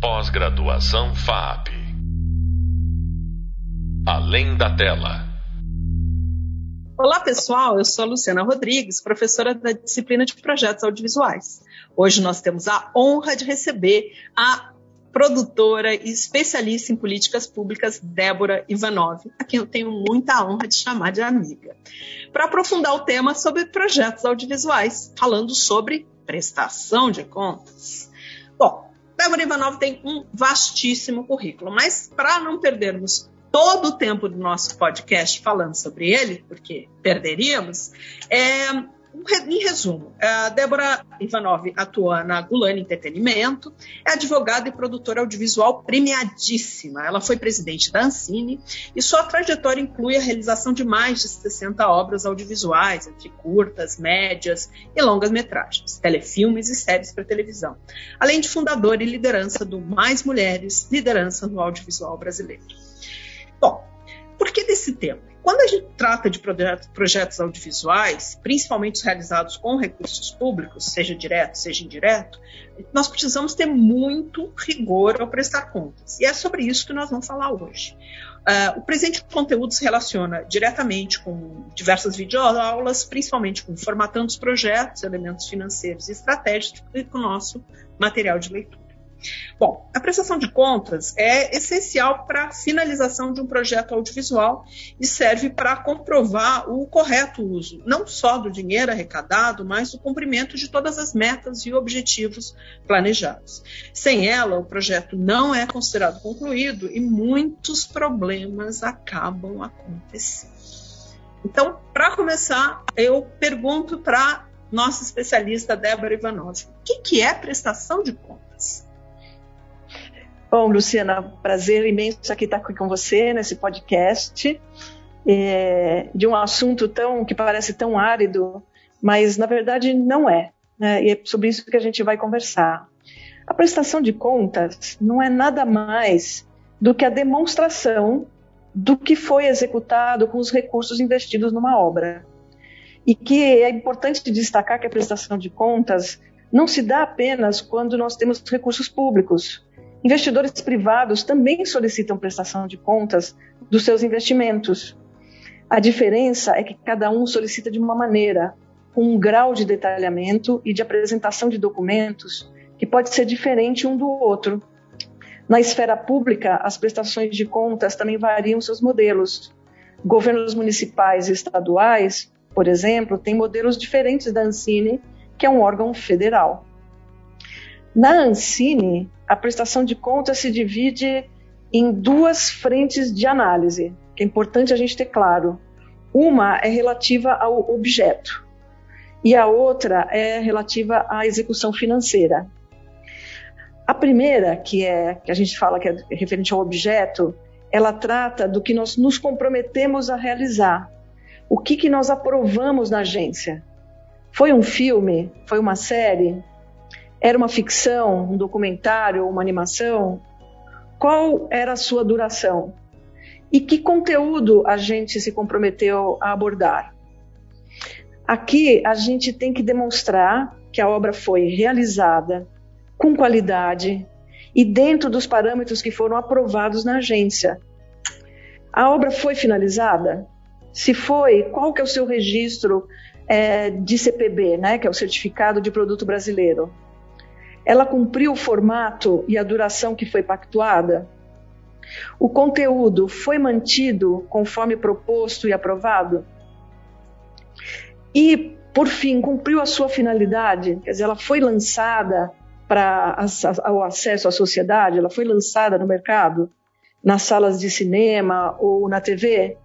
Pós-graduação FAP. Além da tela. Olá, pessoal. Eu sou a Luciana Rodrigues, professora da disciplina de projetos audiovisuais. Hoje nós temos a honra de receber a produtora e especialista em políticas públicas Débora Ivanov, a quem eu tenho muita honra de chamar de amiga, para aprofundar o tema sobre projetos audiovisuais, falando sobre prestação de contas. Bom, Débora Ivanov tem um vastíssimo currículo, mas para não perdermos todo o tempo do nosso podcast falando sobre ele, porque perderíamos, é, em resumo, a Débora Ivanov atua na Gulani Entretenimento, é advogada e produtora audiovisual premiadíssima. Ela foi presidente da Ancine e sua trajetória inclui a realização de mais de 60 obras audiovisuais, entre curtas, médias e longas metragens, telefilmes e séries para televisão, além de fundadora e liderança do Mais Mulheres, liderança no audiovisual brasileiro. Bom, por que desse tema? Quando a gente trata de projetos audiovisuais, principalmente os realizados com recursos públicos, seja direto, seja indireto, nós precisamos ter muito rigor ao prestar contas. E é sobre isso que nós vamos falar hoje. Uh, o presente conteúdo se relaciona diretamente com diversas videoaulas, principalmente com formatando os projetos, elementos financeiros e estratégicos e com o nosso material de leitura. Bom, a prestação de contas é essencial para a finalização de um projeto audiovisual e serve para comprovar o correto uso, não só do dinheiro arrecadado, mas do cumprimento de todas as metas e objetivos planejados. Sem ela, o projeto não é considerado concluído e muitos problemas acabam acontecendo. Então, para começar, eu pergunto para nossa especialista Débora Ivanov, o que, que é prestação de contas? Bom, Luciana, prazer imenso aqui estar aqui com você nesse podcast é, de um assunto tão que parece tão árido, mas na verdade não é. Né? E é sobre isso que a gente vai conversar. A prestação de contas não é nada mais do que a demonstração do que foi executado com os recursos investidos numa obra. E que é importante destacar que a prestação de contas não se dá apenas quando nós temos recursos públicos, Investidores privados também solicitam prestação de contas dos seus investimentos. A diferença é que cada um solicita de uma maneira, com um grau de detalhamento e de apresentação de documentos que pode ser diferente um do outro. Na esfera pública, as prestações de contas também variam seus modelos. Governos municipais e estaduais, por exemplo, têm modelos diferentes da Ancine, que é um órgão federal. Na Ancine, a prestação de contas se divide em duas frentes de análise, que é importante a gente ter claro. Uma é relativa ao objeto e a outra é relativa à execução financeira. A primeira, que é que a gente fala que é referente ao objeto, ela trata do que nós nos comprometemos a realizar. O que, que nós aprovamos na agência? Foi um filme? Foi uma série? Era uma ficção, um documentário, uma animação? Qual era a sua duração? E que conteúdo a gente se comprometeu a abordar? Aqui a gente tem que demonstrar que a obra foi realizada com qualidade e dentro dos parâmetros que foram aprovados na agência. A obra foi finalizada? Se foi, qual que é o seu registro é, de CPB, né, que é o Certificado de Produto Brasileiro? Ela cumpriu o formato e a duração que foi pactuada? O conteúdo foi mantido conforme proposto e aprovado? E, por fim, cumpriu a sua finalidade? Quer dizer, ela foi lançada para o acesso à sociedade? Ela foi lançada no mercado? Nas salas de cinema ou na TV?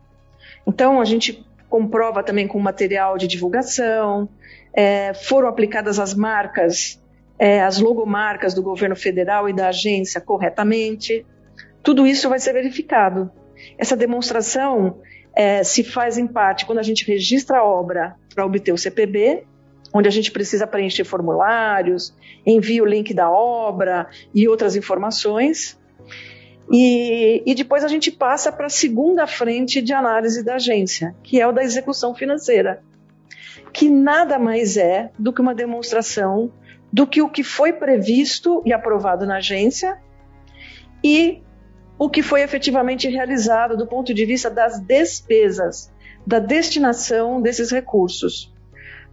Então, a gente comprova também com material de divulgação, é, foram aplicadas as marcas é, as logomarcas do governo federal e da agência corretamente. Tudo isso vai ser verificado. Essa demonstração é, se faz em parte quando a gente registra a obra para obter o CPB, onde a gente precisa preencher formulários, envia o link da obra e outras informações. E, e depois a gente passa para a segunda frente de análise da agência, que é o da execução financeira, que nada mais é do que uma demonstração do que o que foi previsto e aprovado na agência e o que foi efetivamente realizado do ponto de vista das despesas, da destinação desses recursos.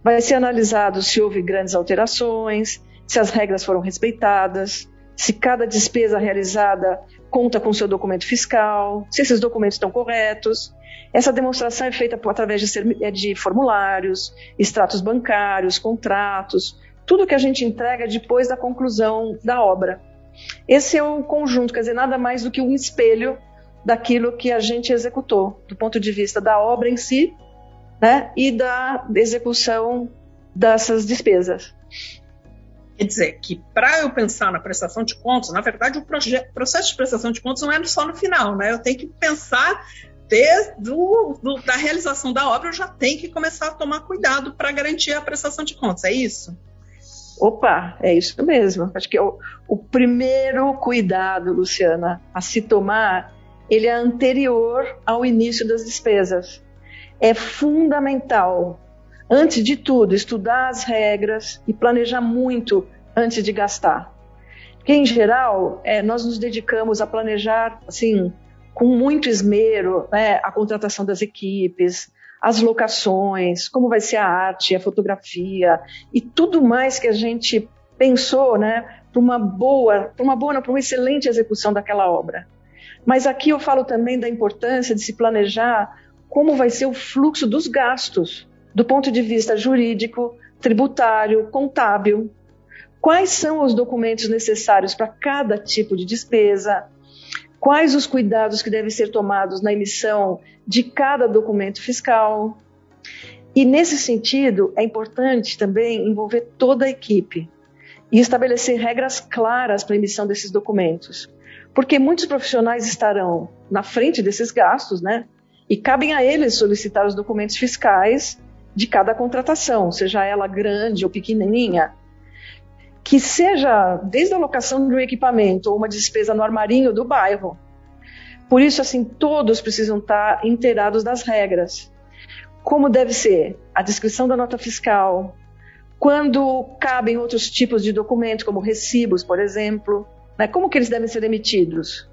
Vai ser analisado se houve grandes alterações, se as regras foram respeitadas, se cada despesa realizada conta com seu documento fiscal, se esses documentos estão corretos. Essa demonstração é feita através é de formulários, extratos bancários, contratos, tudo que a gente entrega depois da conclusão da obra. Esse é o conjunto, quer dizer, nada mais do que um espelho daquilo que a gente executou, do ponto de vista da obra em si né, e da execução dessas despesas. Quer dizer, que para eu pensar na prestação de contas, na verdade, o processo de prestação de contas não é só no final, né? Eu tenho que pensar desde do, do, da realização da obra, eu já tenho que começar a tomar cuidado para garantir a prestação de contas, é isso? Opa, é isso mesmo. Acho que é o, o primeiro cuidado, Luciana, a se tomar, ele é anterior ao início das despesas. É fundamental antes de tudo, estudar as regras e planejar muito antes de gastar. Porque, em geral, é, nós nos dedicamos a planejar, assim, com muito esmero, né, a contratação das equipes, as locações, como vai ser a arte, a fotografia e tudo mais que a gente pensou, né, para uma boa, para uma boa, para uma excelente execução daquela obra. Mas aqui eu falo também da importância de se planejar como vai ser o fluxo dos gastos do ponto de vista jurídico, tributário, contábil. Quais são os documentos necessários para cada tipo de despesa? Quais os cuidados que devem ser tomados na emissão de cada documento fiscal? E nesse sentido, é importante também envolver toda a equipe e estabelecer regras claras para a emissão desses documentos. Porque muitos profissionais estarão na frente desses gastos, né? E cabem a eles solicitar os documentos fiscais de cada contratação, seja ela grande ou pequenininha, que seja desde a locação de um equipamento ou uma despesa no armarinho do bairro. Por isso, assim, todos precisam estar inteirados das regras. Como deve ser a descrição da nota fiscal, quando cabem outros tipos de documentos, como recibos, por exemplo, né? como que eles devem ser emitidos?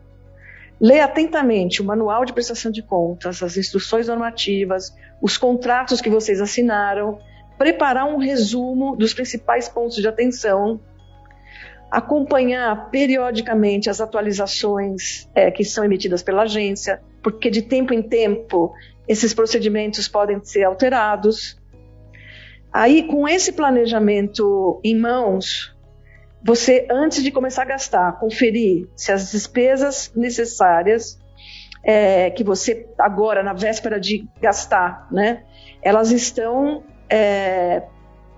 Lê atentamente o manual de prestação de contas, as instruções normativas, os contratos que vocês assinaram, preparar um resumo dos principais pontos de atenção, acompanhar periodicamente as atualizações é, que são emitidas pela agência, porque de tempo em tempo esses procedimentos podem ser alterados. Aí, com esse planejamento em mãos, você, antes de começar a gastar, conferir se as despesas necessárias é, que você agora, na véspera de gastar, né, elas estão é,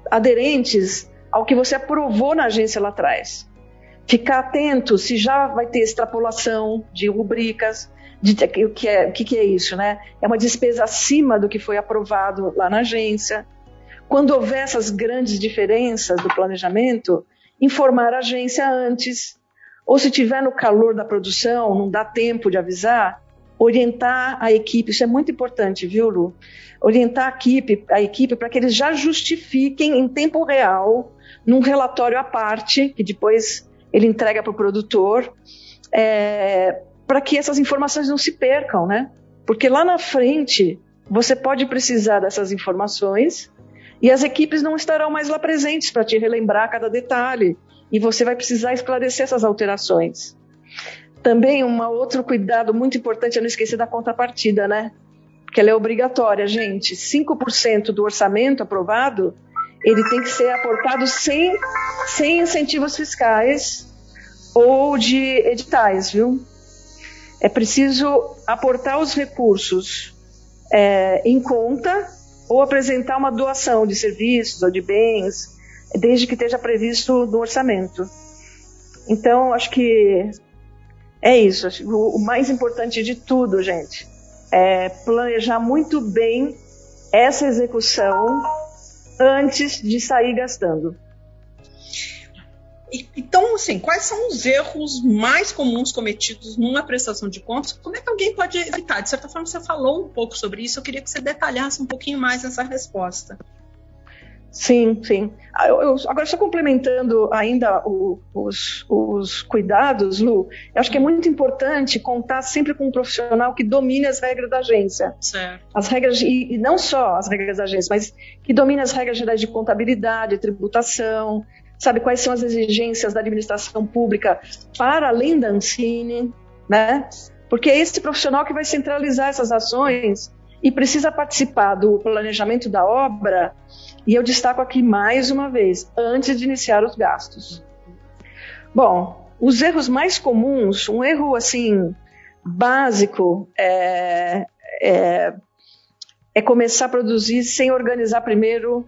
aderentes ao que você aprovou na agência lá atrás. Ficar atento se já vai ter extrapolação de rubricas, de, o, que é, o que é isso, né? É uma despesa acima do que foi aprovado lá na agência. Quando houver essas grandes diferenças do planejamento, informar a agência antes. Ou se tiver no calor da produção, não dá tempo de avisar, orientar a equipe, isso é muito importante, viu, Lu? Orientar a equipe, a equipe para que eles já justifiquem em tempo real, num relatório à parte, que depois ele entrega para o produtor, é, para que essas informações não se percam, né? Porque lá na frente você pode precisar dessas informações e as equipes não estarão mais lá presentes para te relembrar cada detalhe. E você vai precisar esclarecer essas alterações. Também um outro cuidado muito importante é não esquecer da contrapartida, né? Que ela é obrigatória, gente. 5% do orçamento aprovado, ele tem que ser aportado sem, sem incentivos fiscais ou de editais, viu? É preciso aportar os recursos é, em conta ou apresentar uma doação de serviços ou de bens, desde que esteja previsto no orçamento. Então, acho que é isso. O mais importante de tudo, gente, é planejar muito bem essa execução antes de sair gastando. Então, assim, quais são os erros mais comuns cometidos numa prestação de contas? Como é que alguém pode evitar? De certa forma, você falou um pouco sobre isso, eu queria que você detalhasse um pouquinho mais essa resposta. Sim, sim. Ah, eu, eu, agora, só complementando ainda o, os, os, cuidados, Lu, eu acho que é muito importante contar sempre com um profissional que domine as regras da agência. Certo. As regras, e, e não só as regras da agência, mas que domine as regras gerais de contabilidade, tributação, sabe quais são as exigências da administração pública para além da Ancine, né? Porque é esse profissional que vai centralizar essas ações e precisa participar do planejamento da obra e eu destaco aqui mais uma vez, antes de iniciar os gastos. Bom, os erros mais comuns, um erro assim básico é, é, é começar a produzir sem organizar primeiro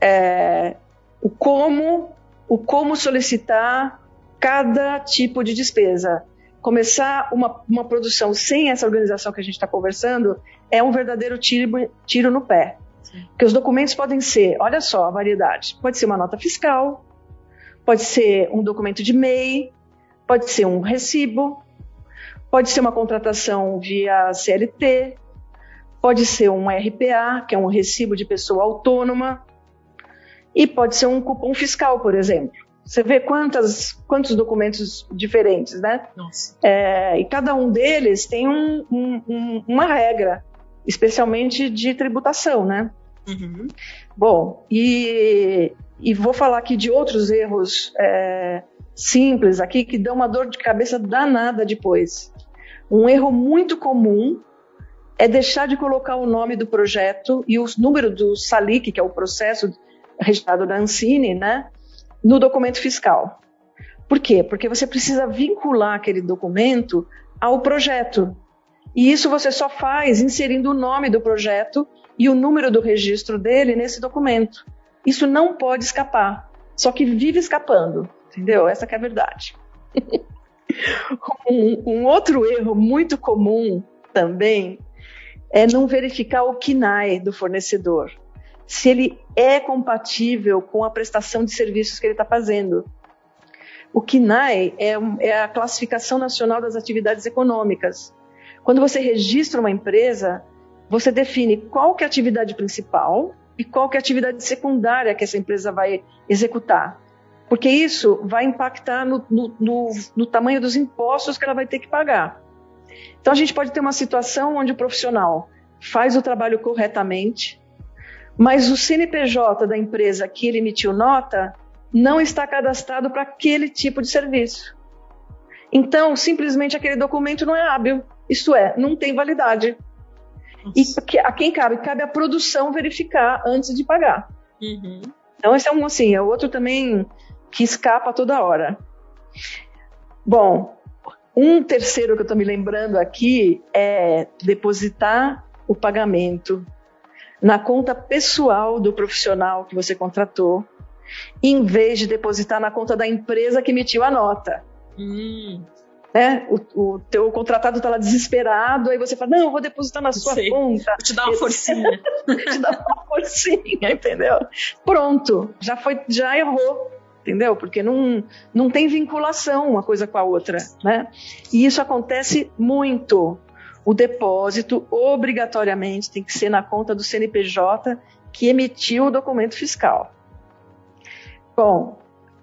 é, o como, o como solicitar cada tipo de despesa. Começar uma, uma produção sem essa organização que a gente está conversando é um verdadeiro tiro, tiro no pé. Porque os documentos podem ser, olha só a variedade, pode ser uma nota fiscal, pode ser um documento de MEI, pode ser um recibo, pode ser uma contratação via CLT, pode ser um RPA, que é um recibo de pessoa autônoma, e pode ser um cupom fiscal, por exemplo. Você vê quantas, quantos documentos diferentes, né? É, e cada um deles tem um, um, uma regra, especialmente de tributação, né? Uhum. Bom, e, e vou falar aqui de outros erros é, simples aqui que dão uma dor de cabeça danada depois. Um erro muito comum é deixar de colocar o nome do projeto e o número do SALIC, que é o processo registrado da Ancine, né, no documento fiscal. Por quê? Porque você precisa vincular aquele documento ao projeto. E isso você só faz inserindo o nome do projeto e o número do registro dele nesse documento. Isso não pode escapar, só que vive escapando, entendeu? Essa é a verdade. um, um outro erro muito comum também é não verificar o KNAI do fornecedor, se ele é compatível com a prestação de serviços que ele está fazendo. O KNAI é, é, a classificação nacional das atividades econômicas. Quando você registra uma empresa, você define qual que é a atividade principal e qual que é a atividade secundária que essa empresa vai executar. Porque isso vai impactar no, no, no, no tamanho dos impostos que ela vai ter que pagar. Então a gente pode ter uma situação onde o profissional faz o trabalho corretamente, mas o CNPJ da empresa que ele emitiu nota não está cadastrado para aquele tipo de serviço. Então, simplesmente aquele documento não é hábil. Isso é, não tem validade. E a quem cabe? Cabe a produção verificar antes de pagar. Uhum. Então, esse é um, assim, é outro também que escapa toda hora. Bom, um terceiro que eu estou me lembrando aqui é depositar o pagamento na conta pessoal do profissional que você contratou, em vez de depositar na conta da empresa que emitiu a nota. Hum né? O, o teu contratado está lá desesperado, aí você fala, não, eu vou depositar na sua Sei. conta. Vou te dar uma forcinha. te dar uma forcinha, entendeu? Pronto, já foi, já errou, entendeu? Porque não, não tem vinculação uma coisa com a outra, né? E isso acontece muito. O depósito obrigatoriamente tem que ser na conta do CNPJ que emitiu o documento fiscal. Bom,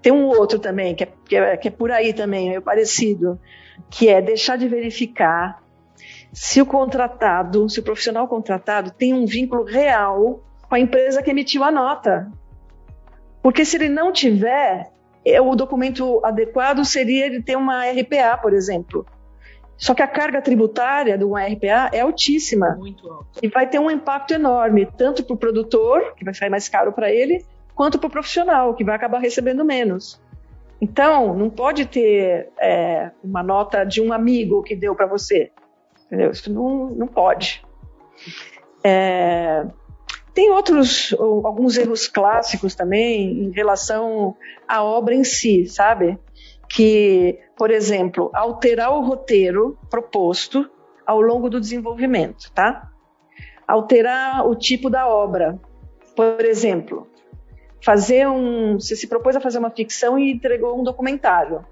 tem um outro também, que é, que é, que é por aí também, é parecido, que é deixar de verificar se o contratado, se o profissional contratado tem um vínculo real com a empresa que emitiu a nota. Porque se ele não tiver, é, o documento adequado seria ele ter uma RPA, por exemplo. Só que a carga tributária de uma RPA é altíssima. Muito alto. E vai ter um impacto enorme, tanto para o produtor, que vai sair mais caro para ele, quanto para o profissional, que vai acabar recebendo menos. Então, não pode ter é, uma nota de um amigo que deu para você. Entendeu? Isso não, não pode. É, tem outros, alguns erros clássicos também em relação à obra em si, sabe? Que, por exemplo, alterar o roteiro proposto ao longo do desenvolvimento, tá? Alterar o tipo da obra. Por exemplo, fazer um. Você se propôs a fazer uma ficção e entregou um documentário.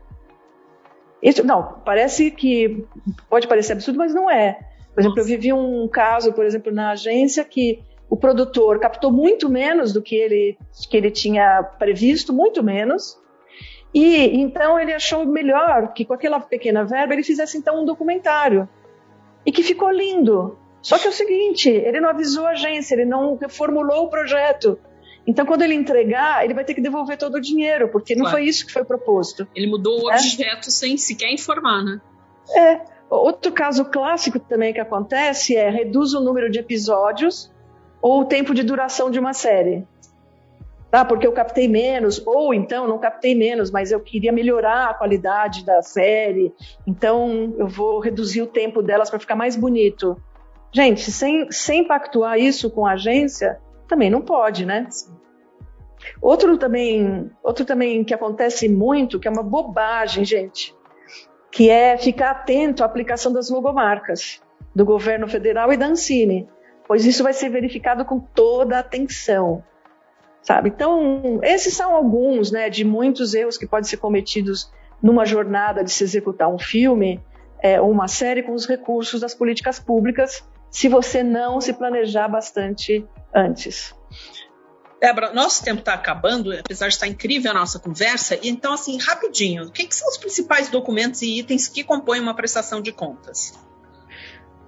Isso, não, parece que pode parecer absurdo, mas não é. Por exemplo, eu vivi um caso, por exemplo, na agência que o produtor captou muito menos do que ele, que ele tinha previsto, muito menos. E então ele achou melhor que com aquela pequena verba ele fizesse então um documentário. E que ficou lindo. Só que é o seguinte, ele não avisou a agência, ele não reformulou o projeto. Então, quando ele entregar, ele vai ter que devolver todo o dinheiro, porque não claro. foi isso que foi proposto. Ele mudou o é? objeto sem sequer informar, né? É. Outro caso clássico também que acontece é reduz o número de episódios ou o tempo de duração de uma série. Tá? Porque eu captei menos, ou então não captei menos, mas eu queria melhorar a qualidade da série, então eu vou reduzir o tempo delas para ficar mais bonito. Gente, sem, sem pactuar isso com a agência, também não pode, né? Outro também, outro também que acontece muito, que é uma bobagem, gente, que é ficar atento à aplicação das logomarcas do governo federal e da Ancine, pois isso vai ser verificado com toda a atenção, sabe? Então, esses são alguns, né, de muitos erros que podem ser cometidos numa jornada de se executar um filme é, uma série com os recursos das políticas públicas, se você não se planejar bastante antes. Débora, nosso tempo está acabando, apesar de estar incrível a nossa conversa. Então, assim, rapidinho, o que, que, são os principais documentos e itens que compõem uma prestação de contas?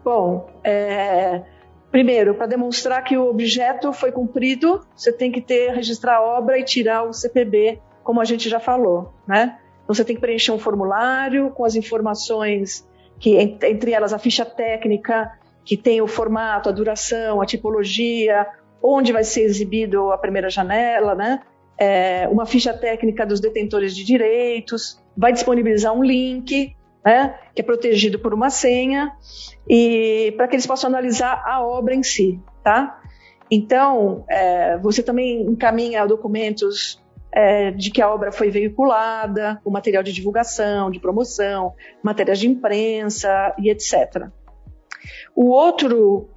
Bom, é, primeiro, para demonstrar que o objeto foi cumprido, você tem que ter registrar a obra e tirar o CPB, como a gente já falou, né? Então, você tem que preencher um formulário com as informações que entre elas a ficha técnica, que tem o formato, a duração, a tipologia, onde vai ser exibido a primeira janela, né? É, uma ficha técnica dos detentores de direitos, vai disponibilizar um link, né, que é protegido por uma senha, e para que eles possam analisar a obra em si, tá? Então, é, você também encaminha documentos é, de que a obra foi veiculada, o material de divulgação, de promoção, matérias de imprensa e etc. O outro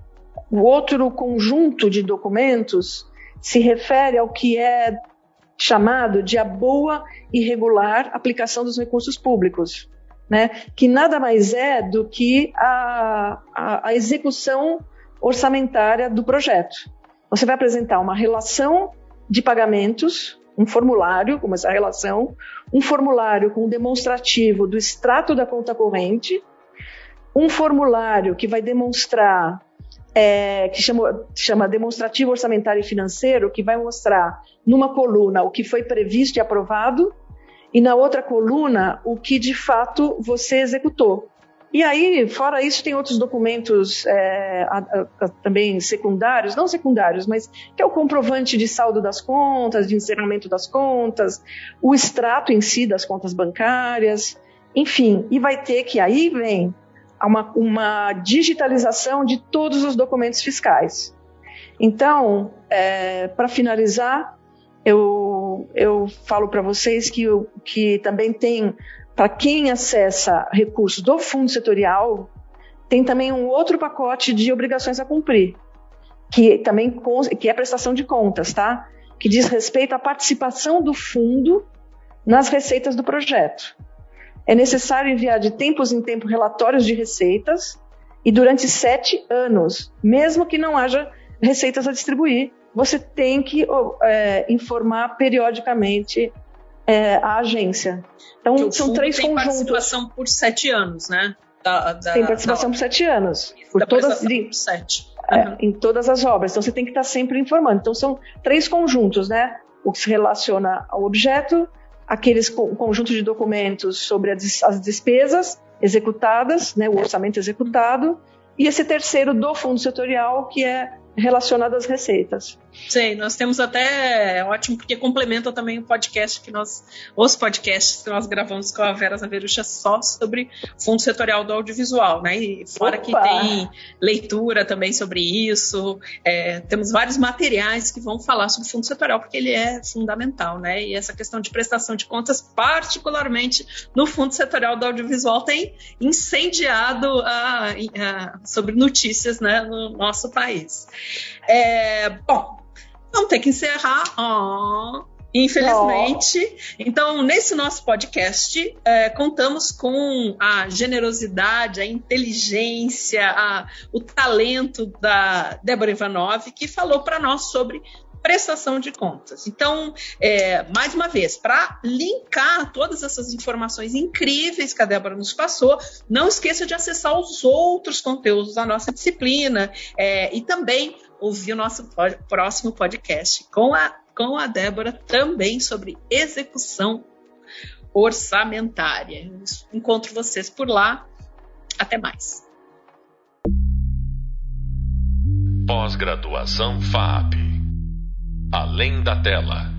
o outro conjunto de documentos se refere ao que é chamado de a boa e regular aplicação dos recursos públicos, né? que nada mais é do que a, a, a execução orçamentária do projeto. Você vai apresentar uma relação de pagamentos, um formulário, como essa relação, um formulário com demonstrativo do extrato da conta corrente, um formulário que vai demonstrar é, que chama, chama Demonstrativo Orçamentário e Financeiro, que vai mostrar numa coluna o que foi previsto e aprovado, e na outra coluna o que de fato você executou. E aí, fora isso, tem outros documentos é, a, a, também secundários, não secundários, mas que é o comprovante de saldo das contas, de encerramento das contas, o extrato em si das contas bancárias, enfim, e vai ter que aí vem uma, uma digitalização de todos os documentos fiscais. Então, é, para finalizar, eu, eu falo para vocês que, que também tem, para quem acessa recursos do fundo setorial, tem também um outro pacote de obrigações a cumprir, que também que é prestação de contas, tá? Que diz respeito à participação do fundo nas receitas do projeto. É necessário enviar de tempos em tempos relatórios de receitas e durante sete anos, mesmo que não haja receitas a distribuir, você tem que é, informar periodicamente é, a agência. Então, são três tem conjuntos. participação por sete anos, né? Da, da, tem participação da... por sete anos. Por todas, por sete. É, uhum. em todas as obras. Então, você tem que estar sempre informando. Então, são três conjuntos, né? O que se relaciona ao objeto, aqueles conjunto de documentos sobre as despesas executadas, né, o orçamento executado, e esse terceiro do fundo setorial, que é relacionado às receitas. Sim, nós temos até é ótimo porque complementa também o podcast que nós, os podcasts que nós gravamos com a Vera Zaverucha só sobre fundo setorial do audiovisual, né? E fora Opa. que tem leitura também sobre isso, é, temos vários materiais que vão falar sobre fundo setorial porque ele é fundamental, né? E essa questão de prestação de contas, particularmente no fundo setorial do audiovisual, tem incendiado a, a, sobre notícias, né, no nosso país. É, bom, vamos ter que encerrar. Oh, Infelizmente. Oh. Então, nesse nosso podcast, é, contamos com a generosidade, a inteligência, a, o talento da Débora Ivanov, que falou para nós sobre prestação de contas. Então, é, mais uma vez, para linkar todas essas informações incríveis que a Débora nos passou, não esqueça de acessar os outros conteúdos da nossa disciplina é, e também ouvir o nosso próximo podcast com a com a Débora também sobre execução orçamentária. Encontro vocês por lá. Até mais. Pós-graduação FAP. Além da tela.